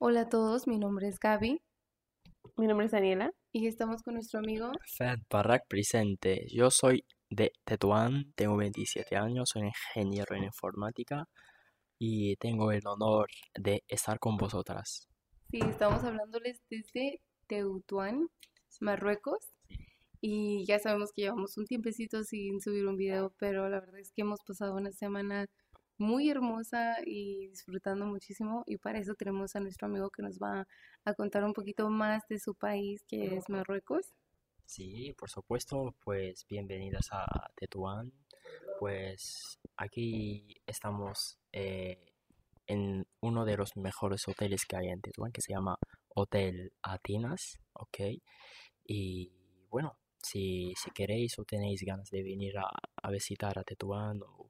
Hola a todos, mi nombre es Gaby Mi nombre es Daniela. y estamos con nuestro amigo. Fed Barak presente. Yo soy de Tetuán, tengo 27 años, soy ingeniero en informática y tengo el honor de estar con vosotras. Sí, estamos hablándoles desde Tetuán, Marruecos. Y ya sabemos que llevamos un tiempecito sin subir un video, pero la verdad es que hemos pasado una semana muy hermosa y disfrutando muchísimo. Y para eso tenemos a nuestro amigo que nos va a contar un poquito más de su país, que es Marruecos. Sí, por supuesto, pues bienvenidas a Tetuán. Pues aquí estamos eh, en uno de los mejores hoteles que hay en Tetuán, que se llama Hotel Atenas, ¿ok? Y bueno, si, si queréis o tenéis ganas de venir a, a visitar a Tetuán o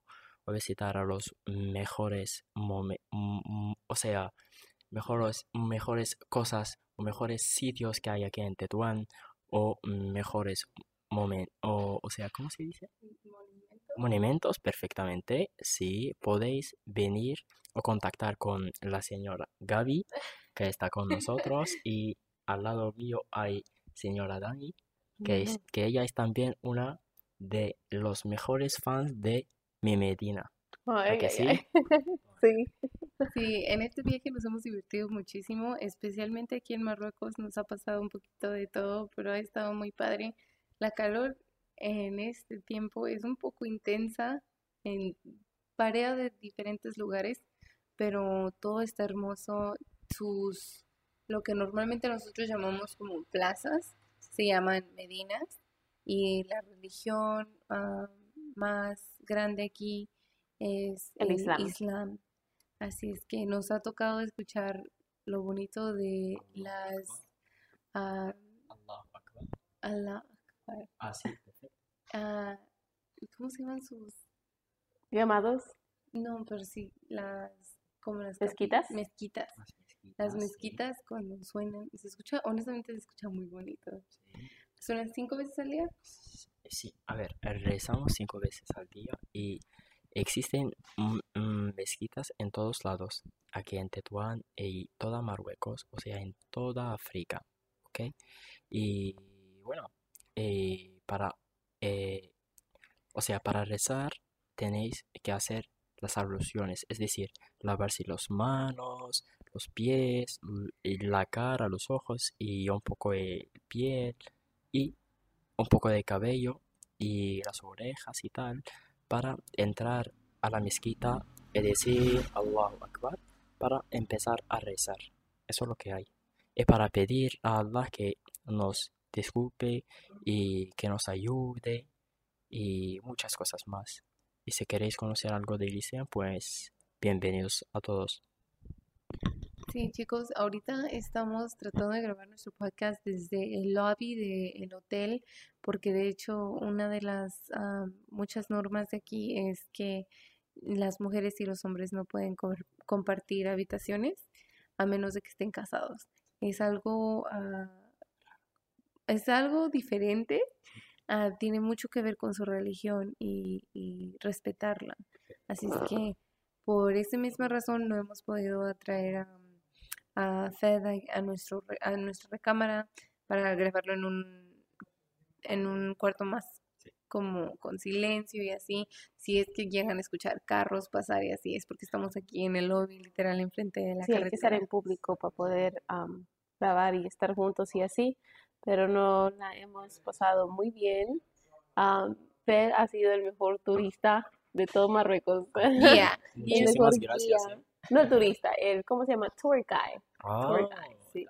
visitar a los mejores, o sea, mejores, mejores cosas o mejores sitios que hay aquí en Tetuán o mejores momentos, o, o sea, ¿cómo se dice? Monumentos, perfectamente. Sí, podéis venir o contactar con la señora Gaby, que está con nosotros, y al lado mío hay señora Dani, que, es, que ella es también una de los mejores fans de mi Medina. Ay, que ay, sí? ay. Sí. Sí, en este viaje nos hemos divertido muchísimo, especialmente aquí en Marruecos nos ha pasado un poquito de todo, pero ha estado muy padre. La calor en este tiempo es un poco intensa, en varía de diferentes lugares, pero todo está hermoso. Sus, lo que normalmente nosotros llamamos como plazas, se llaman medinas, y la religión ah, más grande aquí es El Islam. Islam. Así es que nos ha tocado escuchar lo bonito de las ah. Allah Akbar. Ah, sí, perfecto. Ah, ¿cómo se llaman sus? Llamados. No, pero sí, las, como las ¿Mezquitas? capi- Mezquitas. Las mezquitas, Las sí, mezquitas cuando suenan, se escucha, honestamente se escucha muy bonito. sí. ¿Suenan cinco veces al día? Sí, a ver, rezamos cinco veces al día y existen mezquitas en todos lados, aquí en Tetuán y toda Marruecos, o sea, en toda África, ¿ok? Y bueno, eh, para, eh, o sea, para rezar tenéis que hacer las abluciones, es decir, lavarse las manos, los pies, la cara, los ojos y un poco de piel y un poco de cabello y las orejas y tal para entrar a la mezquita y decir Allahu Akbar para empezar a rezar. Eso es lo que hay. Es para pedir a Allah que nos disculpe y que nos ayude y muchas cosas más. Y si queréis conocer algo del Islam, pues bienvenidos a todos. Sí, chicos, ahorita estamos tratando de grabar nuestro podcast desde el lobby del hotel, porque de hecho una de las ah, muchas normas de aquí es que las mujeres y los hombres no pueden co- compartir habitaciones a menos de que estén casados. Es algo, ah, es algo diferente, ah, tiene mucho que ver con su religión y, y respetarla. Así es que por esa misma razón no hemos podido atraer a, a Fed a, nuestro, re- a nuestra recámara para grabarlo en un, en un cuarto más Sí. como con silencio y así. Si es que llegan a escuchar carros pasar y así, es porque estamos aquí en el lobby, literal, enfrente de la Sí, hay que estar carretera. en público para poder am, grabar y estar juntos y así. Pero no la hemos pasado muy bien. Fer ha sido el mejor turista de todo Marruecos. Yeah, Muchísimas mejor gracias. eh. No turista, el, ¿cómo se llama? Tour guide. Tour Ah, guide, sí.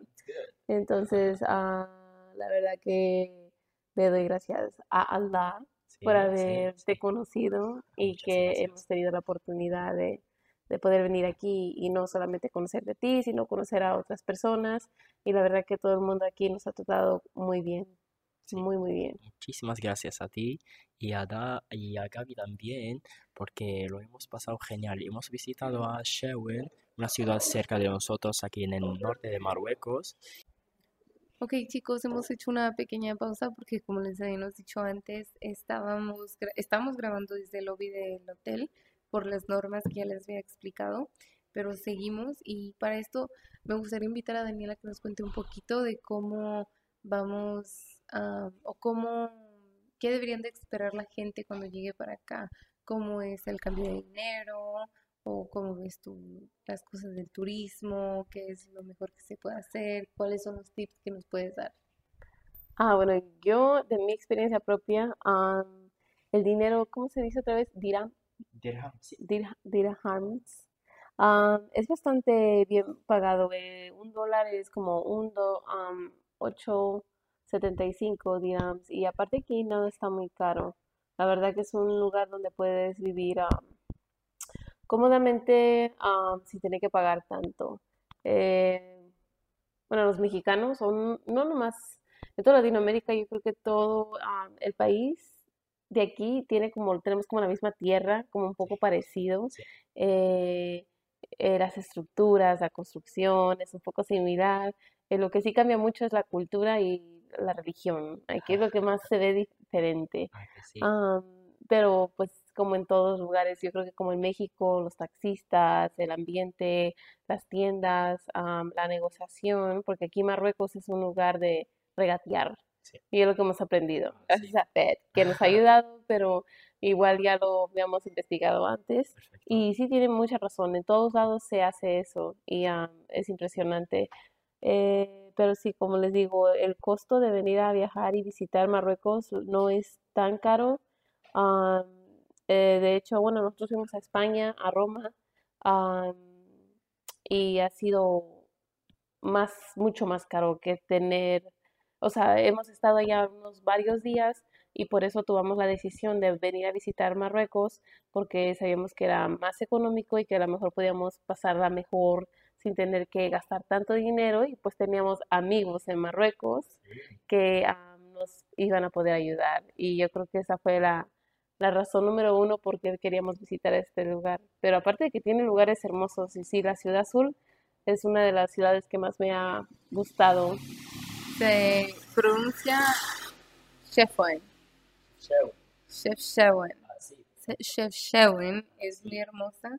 Entonces, ah, la verdad que le doy gracias a Allah Sí, por sí, haberte sí. conocido y Muchas que gracias. hemos tenido la oportunidad de, de poder venir aquí y no solamente conocer de ti, sino conocer a otras personas. Y la verdad que todo el mundo aquí nos ha tratado muy bien, Sí. muy, muy bien. Muchísimas gracias a ti y a, Da- y a Gaby también, porque lo hemos pasado genial. Hemos visitado a Shewen, una ciudad cerca de nosotros aquí en el norte de Marruecos. Ok, chicos, hemos hecho una pequeña pausa porque como les habíamos dicho antes, estábamos, gra- estamos grabando desde el lobby del hotel por las normas que ya les había explicado, pero seguimos y para esto me gustaría invitar a Daniela que nos cuente un poquito de cómo vamos a, o cómo, qué deberían de esperar la gente cuando llegue para acá, cómo es el cambio de dinero o cómo ves tú las cosas del turismo, qué es lo mejor que se puede hacer, cuáles son los tips que nos puedes dar. Ah, bueno, yo de mi experiencia propia, el dinero, ¿cómo se dice otra vez? Dirham, Dirham, sí. dirha- dirhams. Ah, es bastante bien pagado. eh, un dólar es como un do, am, 8.75 dirhams. Y aparte aquí no está muy caro. La verdad que es un lugar donde puedes vivir am, cómodamente am, sin tener que pagar tanto. Eh, bueno, los mexicanos son, no nomás, en toda Latinoamérica, yo creo que todo am, el país de aquí tiene como, tenemos como la misma tierra, como un poco parecido. Eh, eh, las estructuras, la construcción es un poco similar. Eh, lo que sí cambia mucho es la cultura y la religión. Aquí es lo que más se ve diferente. Ah, sí. Am, pero pues como en todos lugares, yo creo que como en México, los taxistas, el ambiente, las tiendas, am, la negociación, porque aquí Marruecos es un lugar de regatear. Sí. Y es lo que hemos aprendido, Ah, gracias sí. a FED, que nos ha ayudado, pero igual ya lo habíamos investigado antes. Perfecto. Y sí tiene mucha razón, en todos lados se hace eso y es impresionante. Eh, pero sí, como les digo, el costo de venir a viajar y visitar Marruecos no es tan caro. Am, eh, de hecho, bueno, nosotros fuimos a España, a Roma, am, y ha sido más, mucho más caro que tener, o sea, hemos estado allá unos varios días y por eso tomamos la decisión de venir a visitar Marruecos porque sabíamos que era más económico y que a lo mejor podíamos pasarla mejor sin tener que gastar tanto dinero y pues teníamos amigos en Marruecos que nos iban a poder ayudar y yo creo que esa fue la, la razón número uno por qué queríamos visitar este lugar. Pero aparte de que tiene lugares hermosos y sí, la Ciudad Azul es una de las ciudades que más me ha gustado. Se pronuncia. Chefchaouen. Ah, es muy hermosa.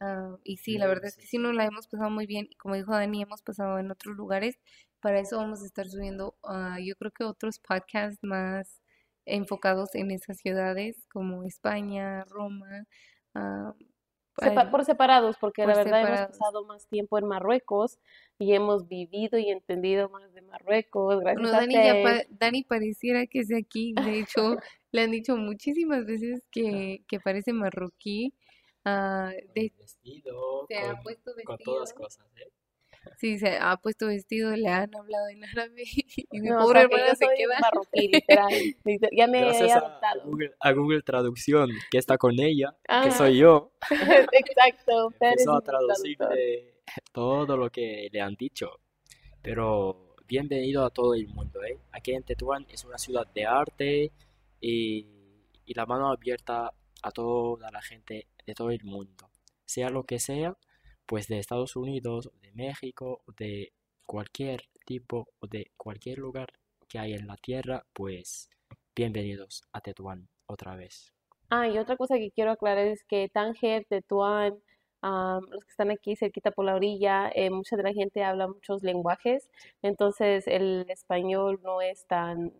Ah, y sí, la Sí, verdad es que sí nos la hemos pasado muy bien. Como dijo Dani, hemos pasado en otros lugares. Para eso vamos a estar subiendo, ah, yo creo que otros podcasts más enfocados en esas ciudades como España, Roma. Sepa- al- por separados, porque la verdad hemos pasado más tiempo en Marruecos y hemos vivido y entendido más de Marruecos gracias Bueno, a Dani, Ted. pa- Dani pareciera que es de aquí. De hecho, le han dicho muchísimas veces que, que parece marroquí. Ah, de, vestido, se ha puesto con todas vestido. cosas, ¿eh? Sí, se ha puesto vestido, le han hablado en árabe y mi No, o pobre sea que hermana yo se queda. marroquí, literal. Ya me he Gracias a, a adoptado. Google, a Google Traducción, que está con ella, que Ah, soy yo, exacto. Empezó a traducirle todo lo que le han dicho. Pero bienvenido a todo el mundo, ¿eh? Aquí en Tetuán es una ciudad de arte y, y la mano abierta a toda la gente de todo el mundo. Sea lo que sea, pues de Estados Unidos, de México, de cualquier tipo o de cualquier lugar que hay en la tierra, pues bienvenidos a Tetuán otra vez. Ah, y otra cosa que quiero aclarar es que Tánger, Tetuán, am, los que están aquí cerquita por la orilla, eh, mucha de la gente habla muchos lenguajes, entonces el español no es tan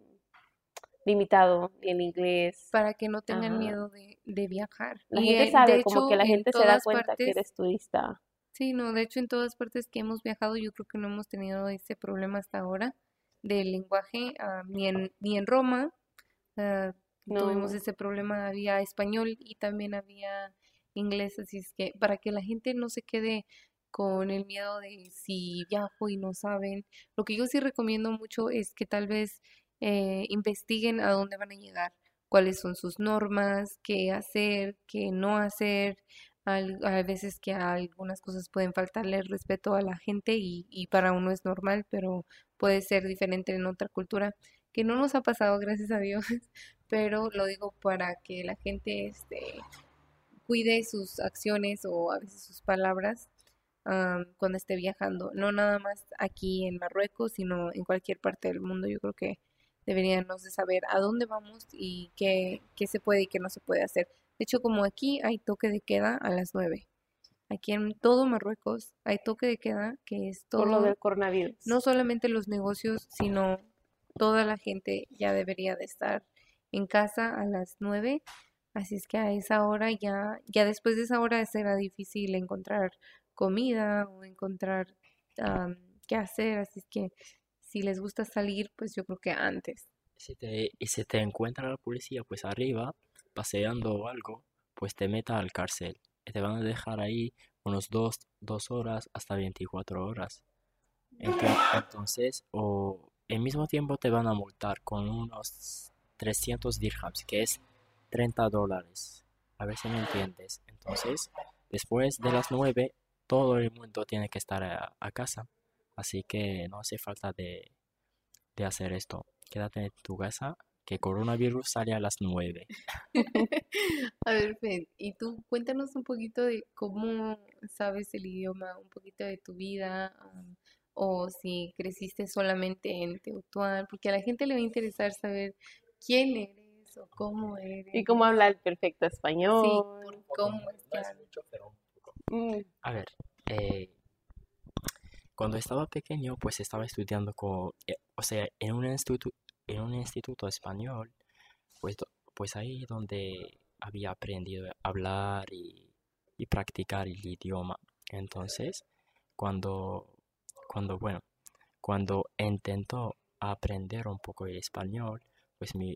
limitado, el inglés. para que no tengan Ajá. miedo de, de viajar. La Y gente de sabe, como hecho, que la en gente se da cuenta que partes, eres turista. sí, no, de hecho en todas partes que hemos viajado yo creo que no hemos tenido ese problema hasta ahora del lenguaje, ah, ni en, ni en Roma tuvimos No. ese problema, había español y también había inglés, así es que para que la gente no se quede con el miedo de si viajo y no saben, lo que yo sí recomiendo mucho es que tal vez eh, investiguen a dónde van a llegar, cuáles son sus normas, qué hacer, qué no hacer. A veces que algunas cosas pueden faltarle respeto a la gente y, y para uno es normal, pero puede ser diferente en otra cultura, que no nos ha pasado, gracias a Dios, pero lo digo para que la gente este, cuide sus acciones o a veces sus palabras cuando esté viajando. No nada más aquí en Marruecos, sino en cualquier parte del mundo. Yo creo que deberíamos de saber a dónde vamos y qué, qué se puede y qué no se puede hacer. De hecho, como aquí hay toque de queda a las 9. Aquí en todo Marruecos hay toque de queda, que es todo... Por lo del coronavirus. No solamente los negocios, sino toda la gente ya debería de estar en casa a las 9. Así es que a esa hora ya, ya después de esa hora será difícil encontrar comida o encontrar qué hacer. Así es que si les gusta salir, pues yo creo que antes. Si te, y si te encuentra la policía, pues arriba, paseando o algo, pues te meta al cárcel. Y te van a dejar ahí unos dos, dos horas hasta 24 horas. Entonces, o el mismo tiempo te van a multar con unos 300 dirhams, que es 30 dólares. A ver si me entiendes. Entonces, después de las 9, todo el mundo tiene que estar a, casa. Así que no hace falta de, de hacer esto. Quédate en tu casa, que coronavirus sale a las 9. a ver, Fed, y tú cuéntanos un poquito de cómo sabes el idioma, un poquito de tu vida o si creciste solamente en Teotihuacán, porque a la gente le va a interesar saber quién eres o cómo eres. Y cómo habla el perfecto español. Sí, cómo es, mm. A ver, eh, cuando estaba pequeño, pues estaba estudiando con, eh, o sea, en un instituto, en un instituto español, pues, pues ahí donde había aprendido a hablar y, practicar el idioma. Entonces, cuando cuando, bueno, cuando intentó aprender un poco el español, pues mi,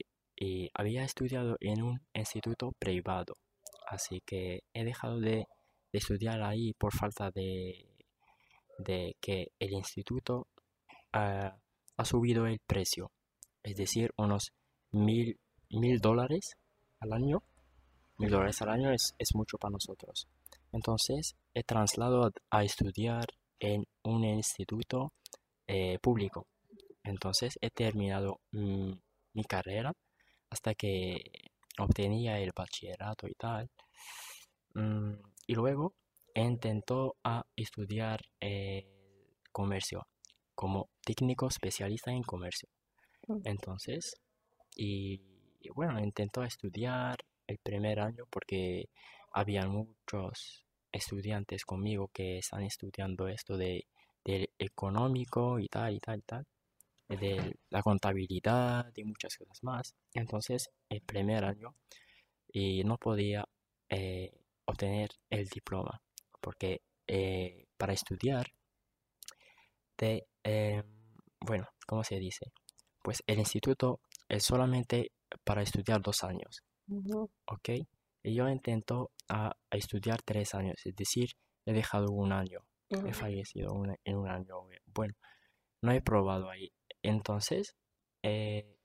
había estudiado en un instituto privado, así que he dejado de, estudiar ahí por falta de, de que el instituto ha subido el precio, es decir, unos mil, mil dólares al año. Mil dólares al año es, es mucho para nosotros. Entonces he trasladado a estudiar en un instituto eh, público. Entonces he terminado mm, mi carrera hasta que obtenía el bachillerato y tal. Mm, y luego intentó a estudiar comercio como técnico especialista en comercio. Entonces, y, y bueno, intentó estudiar el primer año porque había muchos estudiantes conmigo que están estudiando esto de, del económico y tal y tal y tal, de la contabilidad y muchas cosas más. Entonces, el primer año y no podía eh, obtener el diploma porque eh, para estudiar de, em, bueno, ¿cómo se dice? Pues el instituto es solamente para estudiar dos años, ¿ok? Y yo intento a, estudiar tres años, es decir, he dejado un año, he fallecido en un año. Bueno, no he probado ahí. Entonces, eh,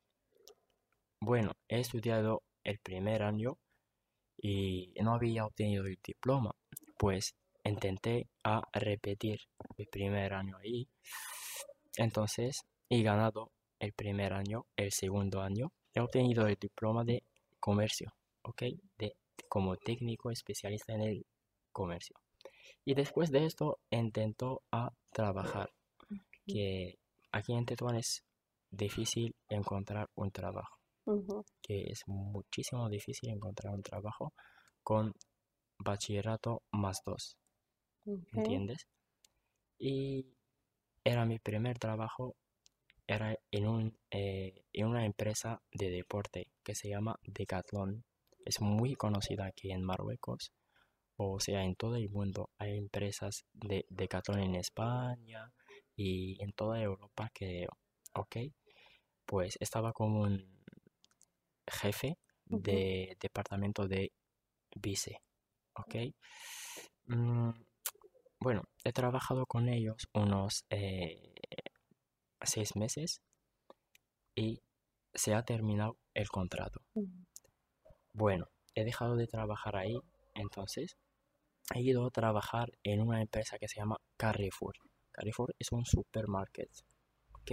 bueno, he estudiado el primer año y no había obtenido el diploma, pues intenté a repetir el primer año ahí. Entonces, he ganado el primer año, el segundo año, he obtenido el diploma de comercio, ¿ok? De como técnico especialista en el comercio. Y después de esto intentó a trabajar, que aquí en Tetuán es difícil encontrar un trabajo, que es muchísimo difícil encontrar un trabajo con bachillerato más dos, ¿entiendes? Y era mi primer trabajo, era en, un, eh, en una empresa de deporte que se llama Decathlon es muy conocida aquí en Marruecos, o sea, en todo el mundo. Hay empresas de Decathlon en España y en toda Europa que, ok, pues estaba como un jefe de departamento de vice, ok. Mm, bueno, he trabajado con ellos unos eh, seis meses y se ha terminado el contrato. Bueno, he dejado de trabajar ahí, entonces he ido a trabajar en una empresa que se llama Carrefour. Carrefour es un supermarket, ¿ok?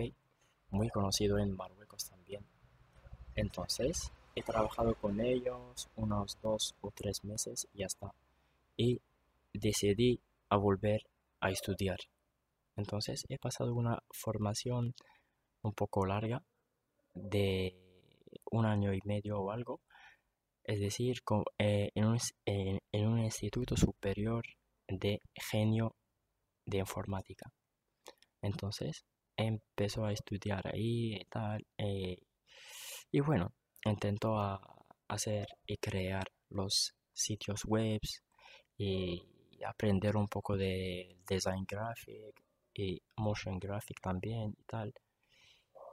Muy conocido en Marruecos también. Entonces, he trabajado con ellos unos dos o tres meses y ya está. Y decidí a volver a estudiar. Entonces, he pasado una formación un poco larga de un año y medio o algo es decir, eh, en, un, instituto superior de genio de informática. Entonces empezó a estudiar ahí y tal. eh, y bueno, intentó a hacer y crear los sitios web y aprender un poco de design graphic y motion graphic también y tal.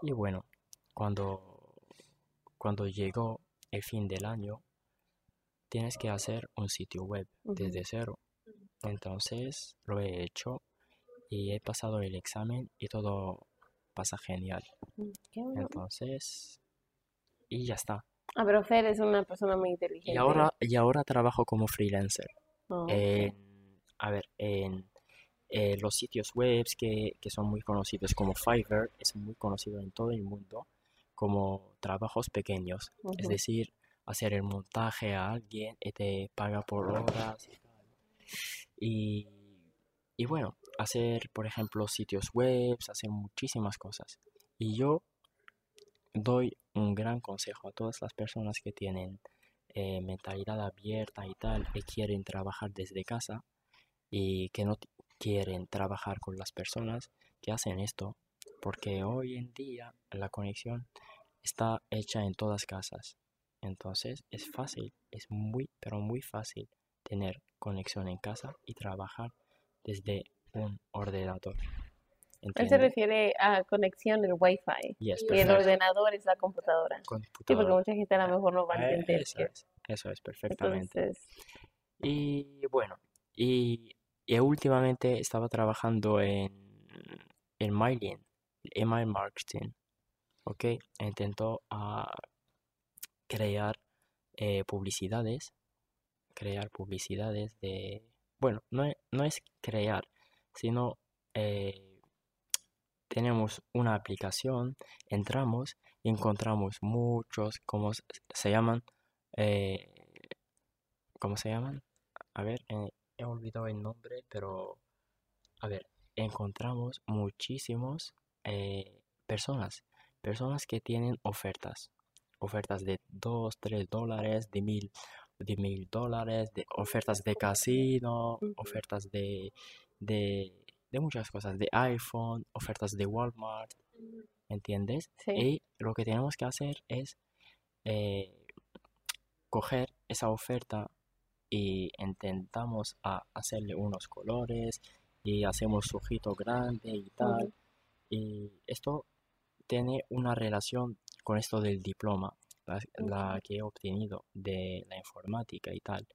Y bueno, cuando, cuando llegó el fin del año, tienes que hacer un sitio web desde cero. Entonces lo he hecho y he pasado el examen y todo pasa genial. Mm, bueno. Entonces, y ya está. Ah, pero Fer es una persona muy inteligente. Y ahora, y ahora trabajo como freelancer. Oh. En, a ver, en eh, los sitios web que, que son muy conocidos como Fiverr, es muy conocido en todo el mundo como trabajos pequeños. Es decir, hacer el montaje a alguien y te paga por horas y tal. Y, y bueno, hacer, por ejemplo, sitios web, hacer muchísimas cosas. Y yo doy un gran consejo a todas las personas que tienen eh, mentalidad abierta y tal, y quieren trabajar desde casa y que no quieren trabajar con las personas que hacen esto, porque hoy en día la conexión está hecha en todas casas. Entonces es fácil, es muy, pero muy fácil tener conexión en casa y trabajar desde un ordenador. Él se refiere a conexión, el Wi-Fi. Yes, Y el ordenador es la computadora. Sí, porque mucha gente a lo mejor no va a entender. Eso es, eso es, perfectamente. Entonces, Y bueno, y, y últimamente estaba trabajando en, en mailing, email marketing, ¿ok? Intento ah, crear eh, publicidades, crear publicidades de, bueno, no, e- no es crear, sino eh, tenemos una aplicación, entramos y encontramos muchos, ¿cómo se llaman? Eh, ¿cómo se llaman? A ver, eh, he olvidado el nombre, pero a ver, encontramos muchísimos eh, personas, personas que tienen ofertas, ofertas de 2, 3 dólares, de mil, de mil dólares, de ofertas de casino, ofertas de, de, de muchas cosas, de iPhone, ofertas de Walmart, ¿entiendes? sí. Y lo que tenemos que hacer es eh, coger esa oferta y intentamos a hacerle unos colores y hacemos su ojito grande y tal. Y esto tiene una relación con esto del diploma, la, la que he obtenido de la informática y tal.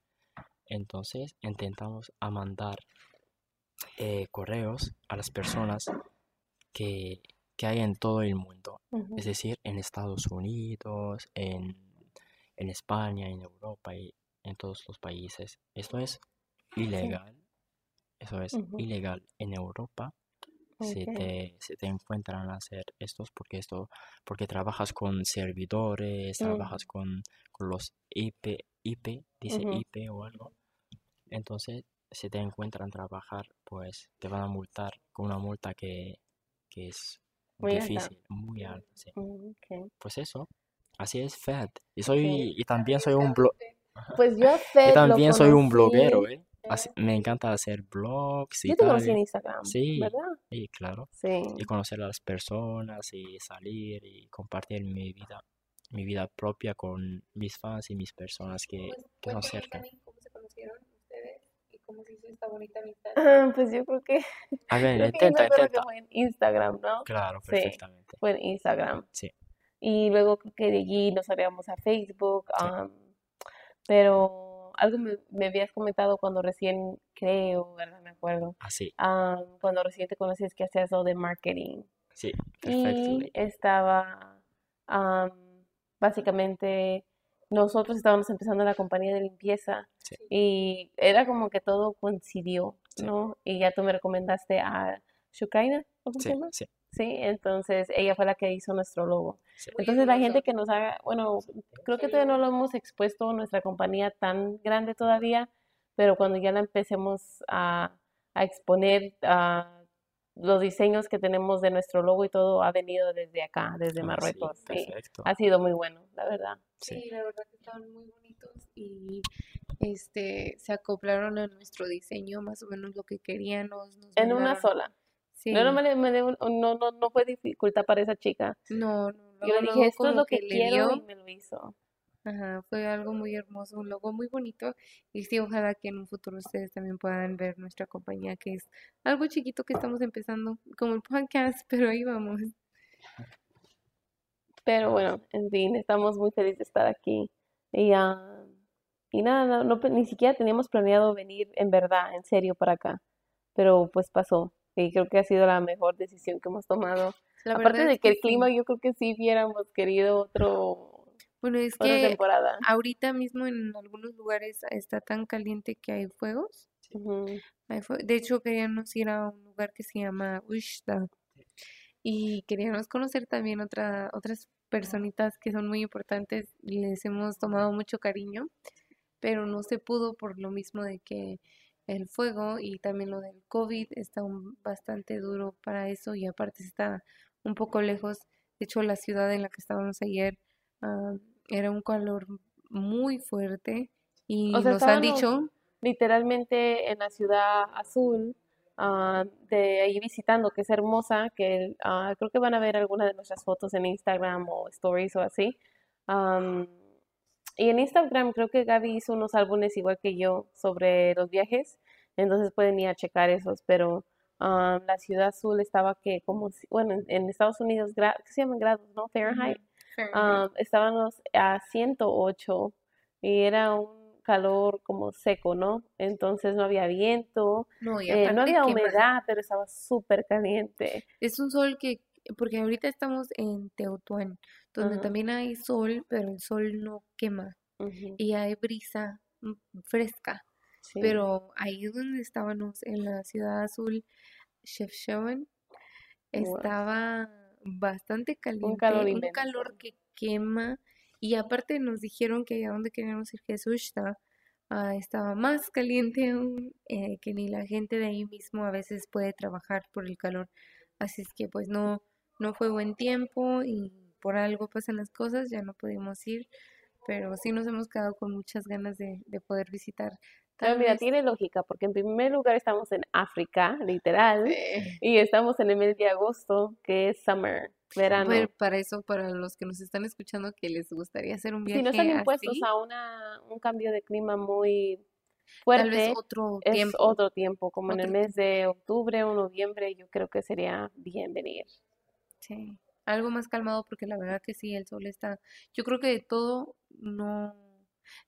Entonces intentamos a mandar eh, correos a las personas que, que hay en todo el mundo, es decir, en Estados Unidos, en, en España, en Europa y en todos los países. Esto es ilegal, eso es ilegal en Europa. Se Ok. te, se te encuentran a hacer estos porque esto, porque trabajas con servidores, trabajas con, con los IP, IP, dice Ujú. IP o algo. Entonces, si te encuentran trabajar, pues te van a multar con una multa que, que es Muy alta. difícil, muy alta, sí. Mm, ok. Pues eso, así es Fed. Y soy, y también soy un blo- Pues yo a y Fed lo también soy un bloguero, ¿eh? Así- me encanta hacer blogs y Yo te conocí tal. en Instagram, Sí. ¿verdad? Y claro, Sí. y conocer a las personas y salir y compartir mi vida, mi vida propia con mis fans y mis personas que, Pues que son cerca. también cómo se conocieron ustedes y cómo se hizo esta bonita amistad. Ah, Pues yo creo que, A ver, creo que yo intenta, que intenta. fue en Instagram, ¿no? Claro, Sí. perfectamente. Fue en Instagram. Sí. Y luego creo que de allí nos salíamos a Facebook. Sí. am, pero algo me, me habías comentado cuando recién, creo, ¿verdad? Me acuerdo. Así, am, cuando recién te conocías que hacías lo de marketing. sí, Y perfectly. estaba, am, básicamente, nosotros estábamos empezando la compañía de limpieza Sí. y era como que todo coincidió, Sí. ¿no? Y ya tú me recomendaste a Shukaina, ¿cómo se llama? sí, Sí, entonces ella fue la que hizo nuestro logo. sí. Entonces la gente que nos haga, bueno, creo que todavía no lo hemos expuesto nuestra compañía tan grande todavía, pero cuando ya la empecemos a, a exponer a los diseños que tenemos de nuestro logo y todo ha venido desde acá, desde Ah, sí, Marruecos. Sí, perfecto. ha sido muy bueno, la verdad. Sí. Sí, la verdad que estaban muy bonitos y este, se acoplaron a nuestro diseño, más o menos lo que queríamos. Nos En una sola. Sí. No, no, me- me- no, no, no, fue dificultad para esa chica. No, no, Yo le dije, esto es lo que quiero dio, y me lo hizo. ajá, fue algo muy hermoso, un logo muy bonito. Y sí, ojalá que en un futuro ustedes también puedan ver nuestra compañía, que es algo chiquito que estamos empezando, como el podcast, pero ahí vamos. Pero bueno, en fin, estamos muy felices de estar aquí. Y, ah, y nada, no, ni siquiera teníamos planeado venir en verdad, en serio, para acá. Pero pues pasó. Y creo que ha sido la mejor decisión que hemos tomado. La Aparte de que que el clima, sí. yo creo que sí hubiéramos querido otro, Bueno, es otra que temporada. ahorita mismo en algunos lugares está tan caliente que hay fuegos. Ujú. Hay fue- De hecho, queríamos ir a un lugar que se llama Ushta y queríamos conocer también otra, otras personitas que son muy importantes y les hemos tomado mucho cariño, pero no se pudo por lo mismo de que el fuego y también lo del COVID está un- bastante duro para eso y aparte está un poco lejos. De hecho, la ciudad en la que estábamos ayer ah, era un calor muy fuerte y O sea, nos han dicho literalmente en la ciudad azul, ah, de ahí visitando, que es hermosa, que ah, creo que van a ver algunas de nuestras fotos en Instagram o stories o así. Y en Instagram creo que Gaby hizo unos álbumes igual que yo sobre los viajes, entonces pueden ir a checar esos, pero ah, la ciudad azul estaba que como, bueno, en, Estados Unidos, ¿qué se llaman grados, no? Fahrenheit. Ah, estábamos a 108 y era un calor como seco, ¿no? Entonces no había viento, No, eh, no había humedad, pero estaba súper caliente. Es un sol que, porque ahorita estamos en Teotihuacán, donde también hay sol, pero el sol no quema y hay brisa mm, fresca. sí. Pero ahí donde estábamos en la ciudad azul, Chefchaouen, Wow. estaba bastante Un calor caliente, un calor que quema. Y aparte nos dijeron que a donde queríamos ir, que es Ushta, ah, estaba más caliente aún, eh, que ni la gente de ahí mismo a veces puede trabajar por el calor. Así es que pues no, no fue buen tiempo y por algo pasan las cosas, ya no pudimos ir, pero sí nos hemos quedado con muchas ganas de, de poder visitar. Pero Tal mira, tiene lógica, porque en primer lugar estamos en África, literal, y estamos en el mes de agosto, que es summer, verano. Para eso, para los que nos están escuchando, que les gustaría hacer un Si no viaje están impuestos así, a una, un cambio de clima muy tal vez fuerte, otro es tiempo, otro tiempo, como en el mes de octubre o noviembre, yo creo que sería bien venir. Sí, algo más calmado, porque la verdad que sí, el sol está, yo creo que de todo, no,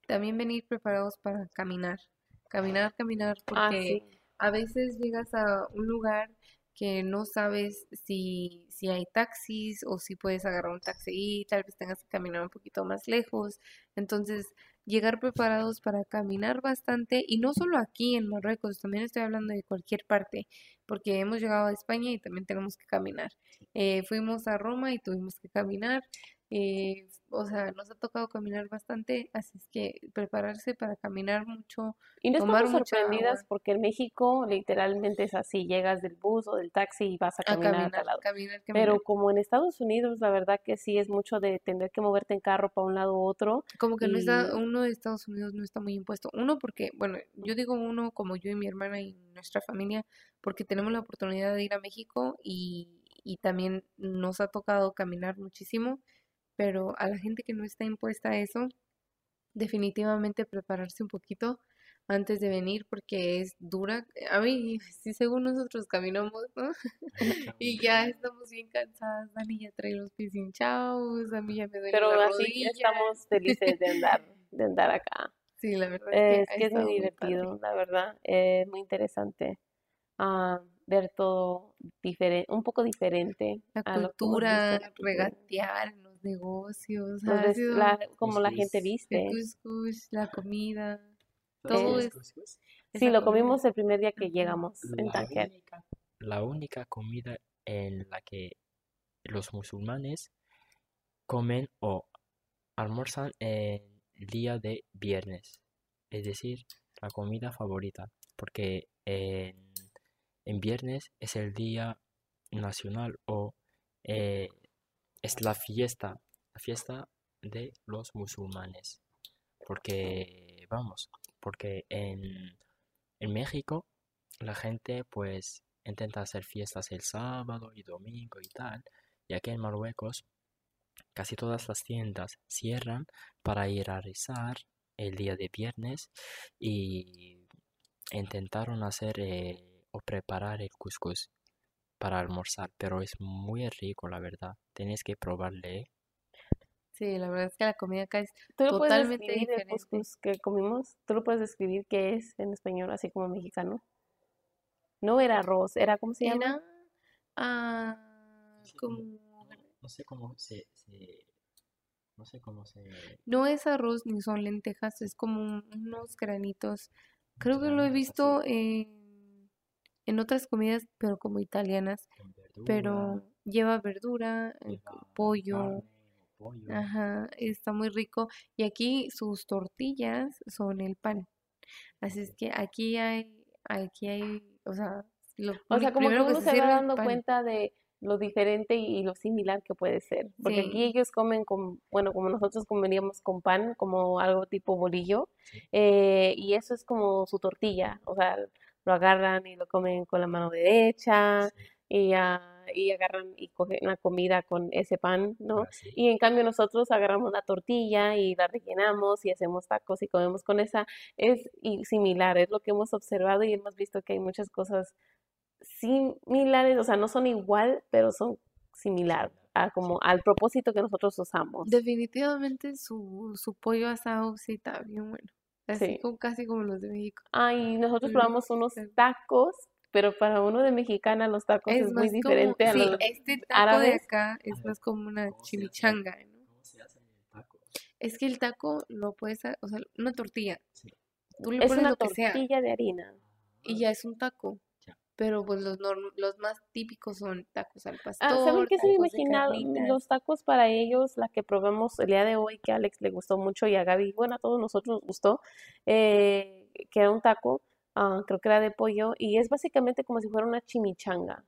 también venir preparados para caminar, caminar, caminar, Ah, porque sí. a veces llegas a un lugar que no sabes si, si hay taxis o si puedes agarrar un taxi y tal vez tengas que caminar un poquito más lejos. Entonces, llegar preparados para caminar bastante y no solo aquí en Marruecos, también estoy hablando de cualquier parte, porque hemos llegado a España y también tenemos que caminar. Eh, fuimos a Roma y tuvimos que caminar. Eh, o sea, nos ha tocado caminar bastante, así es que prepararse para caminar mucho, Y no tomar estamos sorprendidas porque en México literalmente es así, llegas del bus o del taxi y vas a caminar a caminar, lado. caminar, caminar. Pero como en Estados Unidos, la verdad que sí es mucho de tener que moverte en carro para un lado u otro. Como que no está, uno de Estados Unidos no está muy impuesto. Uno porque, bueno, yo digo uno como yo y mi hermana y nuestra familia, porque tenemos la oportunidad de ir a México y, y también nos ha tocado caminar muchísimo, pero a la gente que no está impuesta a eso, definitivamente prepararse un poquito antes de venir porque es dura. A mí, sí, según nosotros caminamos, ¿no? Y ya estamos bien cansadas. Dani ya trae los pies hinchados, a mí ya me duele pero la así rodilla. estamos felices de andar, de andar acá. Sí, la verdad Es que es muy divertido, la verdad, es muy interesante ah, ver todo diferente, un poco diferente La a lo cultura, cultura. regatear negocios, Los ha ves- sido la- como la gente viste. el cuscús, la comida, ¿Sabes todo qué es cuscús? Sí, lo comida. comimos el primer día que llegamos en La Tánger. única, la única comida en la que los musulmanes comen o almuerzan en el día de viernes, es decir, la comida favorita, porque en, en viernes es el día nacional o eh, es la fiesta, la fiesta de los musulmanes, porque vamos, porque en, en México la gente pues intenta hacer fiestas el sábado y domingo y tal, y aquí en Marruecos casi todas las tiendas cierran para ir a rezar el día de viernes y intentaron hacer eh, o preparar el couscous para almorzar, pero es muy rico, la verdad. Tienes que probarle. ¿eh? Sí, la verdad es que la comida acá es ¿Tú lo puedes totalmente el diferente. couscous que comimos? ¿Tú lo puedes describir qué es en español, así como mexicano? No era arroz, era, ¿cómo se llama? Era ah, Sí, como No, no sé cómo se, se- no sé cómo se no es arroz ni son lentejas, es como un- unos granitos. Creo que lo he visto en, en otras comidas, pero como italianas, verdura, pero lleva verdura, eh, lleva pollo, carne pollo. ajá, está muy rico. Y aquí sus tortillas son el pan. Así es que aquí hay, aquí hay, o sea, lo O sea, como que uno se se va dando cuenta de lo diferente y, y lo similar que puede ser. Porque aquí ellos comen con, bueno, como nosotros comeríamos con pan, como algo tipo bolillo, Sí, eh, y eso es como su tortilla. O sea, lo agarran y lo comen con la mano derecha sí, y, ah, y agarran y cogen la comida con ese pan, ¿no? así. Y en cambio nosotros agarramos la tortilla y la rellenamos y hacemos tacos y comemos con esa. Es y similar, es lo que hemos observado y hemos visto que hay muchas cosas similares, o sea, no son igual, pero son similar a como al propósito que nosotros usamos. definitivamente su, su pollo asado sí está bien bueno. Así Sí. como casi como los de México. Ah, y nosotros Mm, probamos unos sí. tacos, pero para uno de mexicana los tacos Es es muy como, diferente a sí, los este taco de acá es más como una ¿cómo se hace? chimichanga, ¿no? ¿Cómo se hace el taco? Es que el taco lo puedes, ha- o sea, una tortilla, Sí. tú le Es pones una lo que sea tortilla de harina. y ya es un taco. Pero pues los los más típicos son tacos al Ah, ¿saben pastor, qué se me tacos de imagina? carnitas. Los tacos para ellos, la que probamos el día de hoy, que a Alex le gustó mucho y a Gaby, bueno, a todos nosotros nos gustó, eh, que era un taco, ah, creo que era de pollo, y es básicamente como si fuera una chimichanga.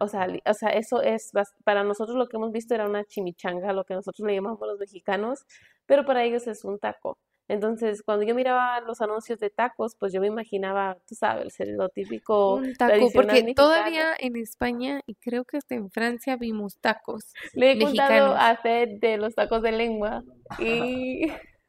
O sea, o sea, eso es, para nosotros lo que hemos visto era una chimichanga, lo que nosotros le llamamos los mexicanos, pero para ellos es un taco. Entonces, cuando yo miraba los anuncios de tacos, pues yo me imaginaba, tú sabes, el- lo típico Un taco, tradicional porque mexicano. todavía en España y creo que hasta en Francia vimos tacos Le he contado a Fed de los tacos de lengua y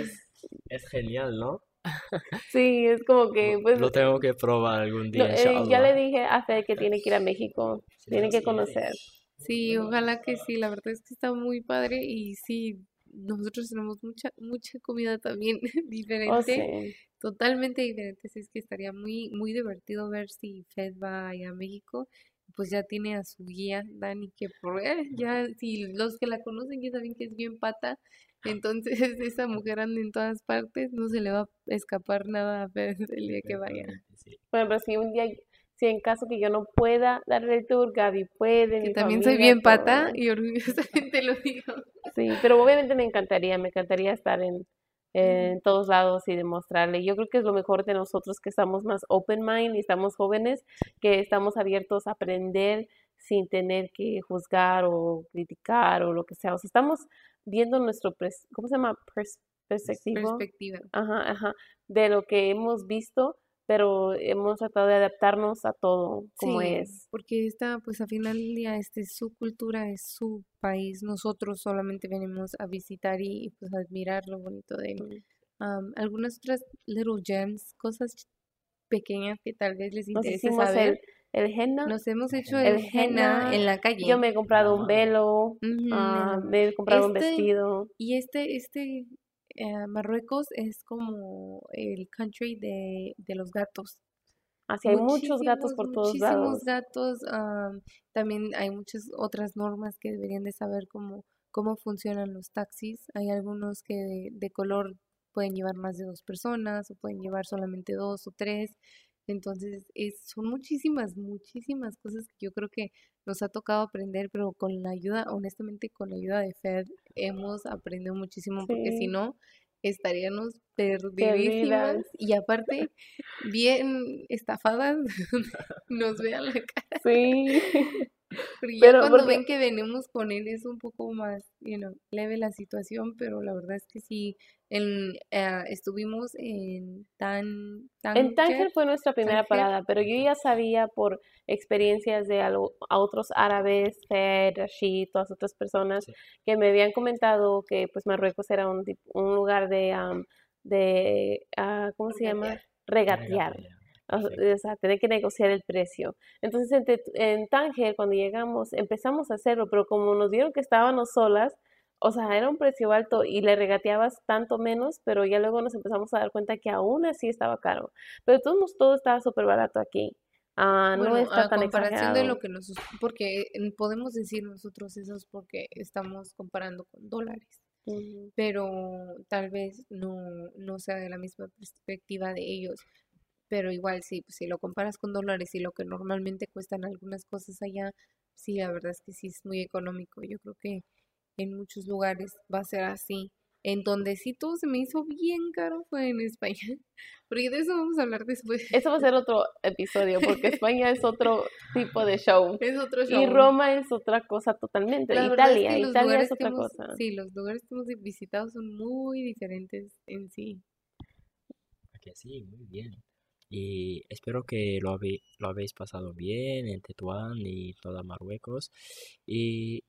Es, es genial, ¿no? sí, es como que, Lo, pues, lo tengo que probar algún no, día, eh, ya le dije a Fed que tiene que ir a México, Si tiene que conocer. Sí, ojalá que sí, la verdad es que está muy padre y sí, nosotros tenemos mucha, mucha comida también Oh, diferente, sí. totalmente diferente, así es que estaría muy, muy divertido ver si Fed va a México, pues ya tiene a su guía, Dani, que por ya, si los que la conocen ya saben que es bien pata, entonces esa mujer anda en todas partes, no se le va a escapar nada a Fed el día que vaya. Bueno, pero si un día, si en caso que yo no pueda darle el tour, Gaby puede, Que mi también soy bien pata y orgullosamente lo digo. Sí, pero obviamente me encantaría, me encantaría estar en, en todos lados y demostrarle. Yo creo que es lo mejor de nosotros que estamos más open mind y estamos jóvenes, que estamos abiertos a aprender sin tener que juzgar o criticar o lo que sea. O sea, estamos viendo nuestro, pres- ¿cómo se llama? Pers- perspectivo. Perspectiva. Ajá, ajá, de lo que hemos visto, pero hemos tratado de adaptarnos a todo como Sí, es. porque esta, pues al final del día, este es su cultura, es su país. Nosotros solamente venimos a visitar y, y, pues admirar lo bonito de él. Am, algunas otras little gems, cosas pequeñas que tal vez les Nos interese hicimos el, saber. el henna. Nos hemos hecho el el henna henna, en la Yo calle. me he comprado un velo, Ujú, ah, en- me he comprado un Este, vestido. y este, este, eh, Marruecos es como el country de, de los gatos. Así hay muchos gatos por todos muchísimos lados. gatos. am, también hay muchas otras normas que deberían de saber cómo, cómo funcionan los taxis. Hay algunos que de, de color pueden llevar más de dos personas o pueden llevar solamente dos o tres. Entonces, es, son muchísimas, muchísimas cosas que yo creo que nos ha tocado aprender, pero con la ayuda, honestamente, con la ayuda de Fed, hemos aprendido muchísimo, porque si no, estaríamos perdidísimas y aparte, bien estafadas, nos vean la cara. Sí. Porque ya Pero cuando porque- ven que venimos con él es un poco más, you know, leve la situación, pero la verdad es que sí, en, eh, estuvimos en Tan, En Tánger fue nuestra primera parada, pero yo ya sabía por experiencias de algo- a otros árabes, Fed, Rashid, todas otras personas, Sí. que me habían comentado que pues Marruecos era un, un lugar de, am, de ah, ¿cómo se llama? Regatear. O sea, tener que negociar el precio. Entonces, en, en Tánger, cuando llegamos, empezamos a hacerlo, pero como nos vieron que estábamos solas, o sea, era un precio alto y le regateabas tanto menos, pero ya luego nos empezamos a dar cuenta que aún así estaba caro. Pero de todos modos, todo estaba súper barato aquí. Ah, no bueno, está a tan comparación de exagerado. lo que nos, porque eh, podemos decir nosotros eso es porque estamos comparando con dólares, Ujú. pero tal vez no, no sea de la misma perspectiva de ellos. Pero igual, sí, pues, si lo comparas con dólares y lo que normalmente cuestan algunas cosas allá, sí, la verdad es que sí es muy económico. Yo creo que en muchos lugares va a ser así. En donde sí todo se me hizo bien caro fue en España. Porque de eso vamos a hablar después. Eso va a ser otro episodio, porque España es otro tipo de show. Es otro Y show. Roma es otra cosa totalmente. La verdad es Italia, que Italia es otra hemos- cosa. Sí, los lugares que hemos visitado son muy diferentes en sí. Que sí, muy bien. Y espero que lo, habe- lo habéis pasado bien en Tetuán y toda Marruecos. Y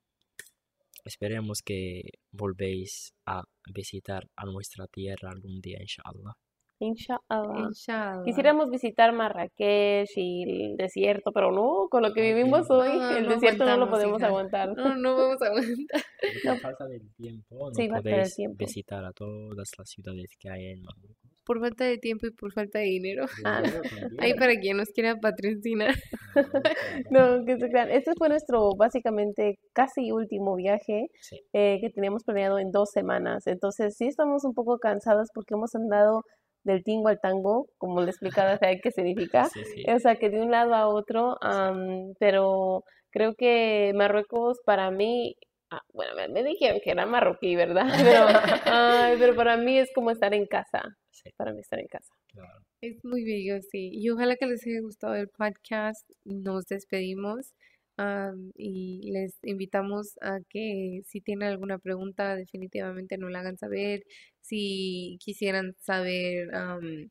esperemos que volvéis a visitar a nuestra tierra algún día, inshallah. Inshallah. Inshallah. Quisiéramos visitar Marrakech y el desierto, pero no, con lo que Ah, vivimos no, hoy, el no desierto no lo podemos hija. aguantar. No, no vamos a aguantar. Por falta del tiempo, no Sí, podéis tiempo. visitar a todas las ciudades que hay en Marruecos. Por falta de tiempo y por falta de dinero. Ah. Ahí para quien nos quiera patrocinar. No, que se crean. Este fue nuestro básicamente casi último viaje Sí. eh, que teníamos planeado en dos semanas. Entonces sí estamos un poco cansadas porque hemos andado del tingo al tango, como le explicaba Fede qué significa. Sí, sí. O sea, que de un lado a otro, am, pero creo que Marruecos para mí, ah, bueno, me, me dijeron que era marroquí, ¿verdad? Pero, ay, pero para mí es como estar en casa, Sí, para mí estar en casa. claro. Es muy bello, sí. Y ojalá que les haya gustado el podcast. Nos despedimos am, y les invitamos a que si tienen alguna pregunta, definitivamente nos la hagan saber. Si quisieran saber am,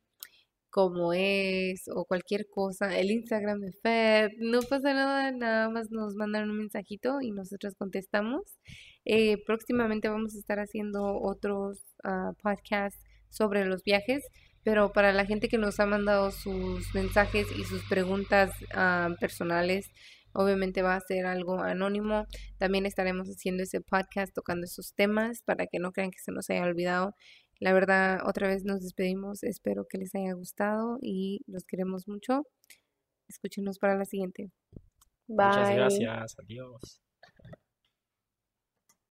cómo es o cualquier cosa, el Instagram de Fed, no pasa nada, nada más nos mandan un mensajito y nosotros contestamos. Eh, próximamente vamos a estar haciendo otros ah, podcasts sobre los viajes, pero para la gente que nos ha mandado sus mensajes y sus preguntas ah, personales, obviamente va a ser algo anónimo. También estaremos haciendo ese podcast tocando esos temas para que no crean que se nos haya olvidado. La verdad, otra vez nos despedimos. Espero que les haya gustado y los queremos mucho. Escúchenos para la siguiente. Muchas Bye. gracias. Adiós.